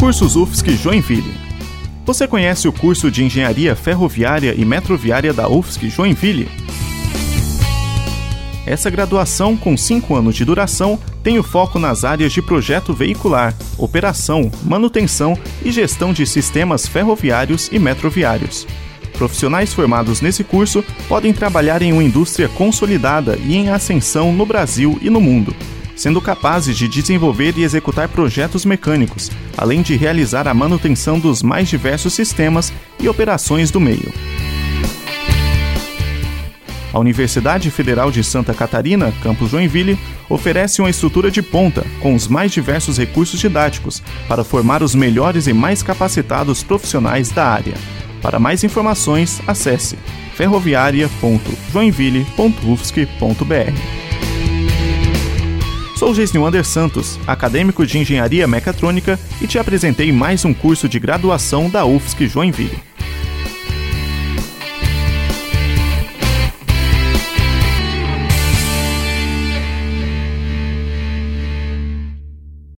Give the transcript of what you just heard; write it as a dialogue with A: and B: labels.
A: Cursos UFSC Joinville. Você conhece o curso de Engenharia Ferroviária e Metroviária da UFSC Joinville? Essa graduação, com 5 anos de duração, tem o foco nas áreas de projeto veicular, operação, manutenção e gestão de sistemas ferroviários e metroviários. Profissionais formados nesse curso podem trabalhar em uma indústria consolidada e em ascensão no Brasil e no mundo, sendo capazes de desenvolver e executar projetos mecânicos, além de realizar a manutenção dos mais diversos sistemas e operações do meio. A Universidade Federal de Santa Catarina, campus Joinville, oferece uma estrutura de ponta com os mais diversos recursos didáticos para formar os melhores e mais capacitados profissionais da área. Para mais informações, acesse ferroviaria.joinville.ufsc.br. Sou Gesnilwander Santos, acadêmico de Engenharia Mecatrônica, e te apresentei mais um curso de graduação da UFSC Joinville.